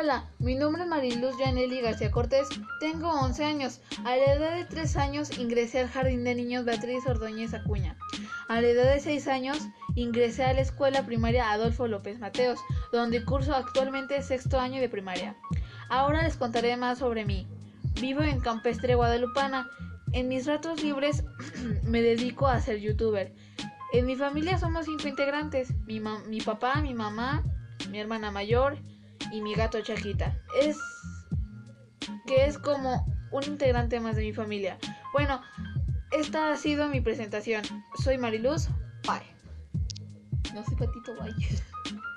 Hola, mi nombre es Mariluz Janelli García Cortés, tengo 11 años. A la edad de 3 años ingresé al Jardín de Niños Beatriz Ordóñez Acuña. A la edad de 6 años ingresé a la escuela primaria Adolfo López Mateos, donde curso actualmente sexto año de primaria. Ahora les contaré más sobre mí. Vivo en Campestre, Guadalupana. En mis ratos libres me dedico a ser youtuber. En mi familia somos cinco integrantes, mi, mi papá, mi mamá, mi hermana mayor y mi gato Chaquita. Es que es como un integrante más de mi familia. Bueno, esta ha sido mi presentación. Soy Mariluz. Bye. No soy patito, bye.